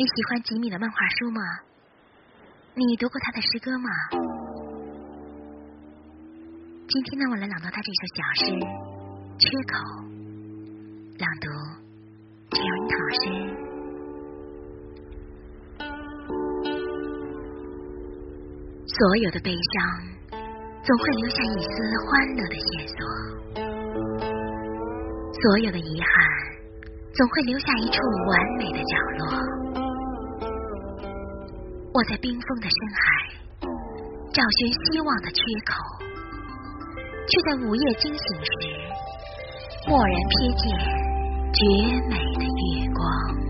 你喜欢吉米的漫画书吗？你读过他的诗歌吗？今天呢，我来朗读他这首小诗《缺口》，朗读陈文老师。所有的悲伤，总会留下一丝欢乐的线索；所有的遗憾，总会留下一处完美的角落。我在冰封的深海找寻希望的缺口，却在午夜惊醒时，蓦然瞥见绝美的月光。